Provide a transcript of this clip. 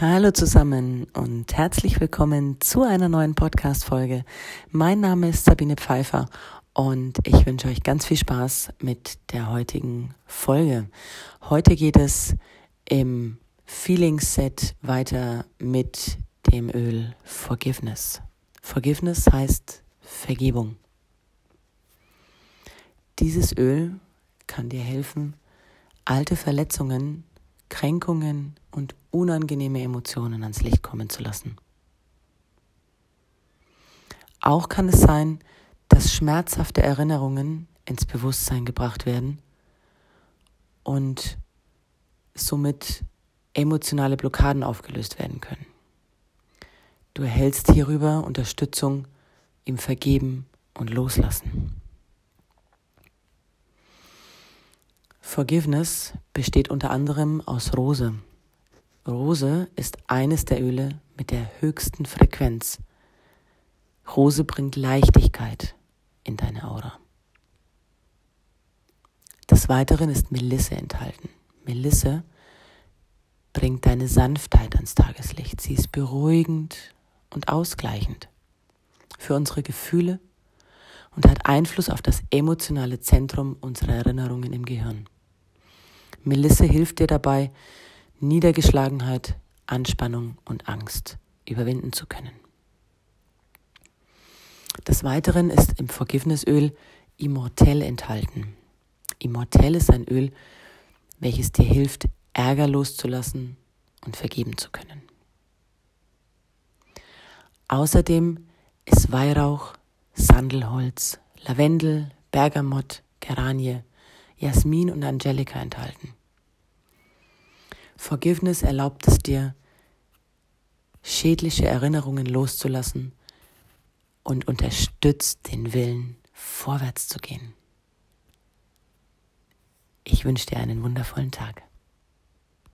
Hallo zusammen und herzlich willkommen zu einer neuen Podcast-Folge. Mein Name ist Sabine Pfeiffer und ich wünsche euch ganz viel Spaß mit der heutigen Folge. Heute geht es im Feeling-Set weiter mit dem Öl Forgiveness. Forgiveness heißt Vergebung. Dieses Öl kann dir helfen, alte Verletzungen Kränkungen und unangenehme Emotionen ans Licht kommen zu lassen. Auch kann es sein, dass schmerzhafte Erinnerungen ins Bewusstsein gebracht werden und somit emotionale Blockaden aufgelöst werden können. Du erhältst hierüber Unterstützung im Vergeben und Loslassen. Forgiveness besteht unter anderem aus Rose. Rose ist eines der Öle mit der höchsten Frequenz. Rose bringt Leichtigkeit in deine Aura. Des Weiteren ist Melisse enthalten. Melisse bringt deine Sanftheit ans Tageslicht. Sie ist beruhigend und ausgleichend für unsere Gefühle und hat Einfluss auf das emotionale Zentrum unserer Erinnerungen im Gehirn. Melisse hilft dir dabei, Niedergeschlagenheit, Anspannung und Angst überwinden zu können. Des Weiteren ist im Vergiftnisöl Immortell enthalten. Immortell ist ein Öl, welches dir hilft, Ärger loszulassen und vergeben zu können. Außerdem ist Weihrauch, Sandelholz, Lavendel, Bergamott, Geranie Jasmin und Angelika enthalten. Forgiveness erlaubt es dir, schädliche Erinnerungen loszulassen und unterstützt den Willen, vorwärts zu gehen. Ich wünsche dir einen wundervollen Tag.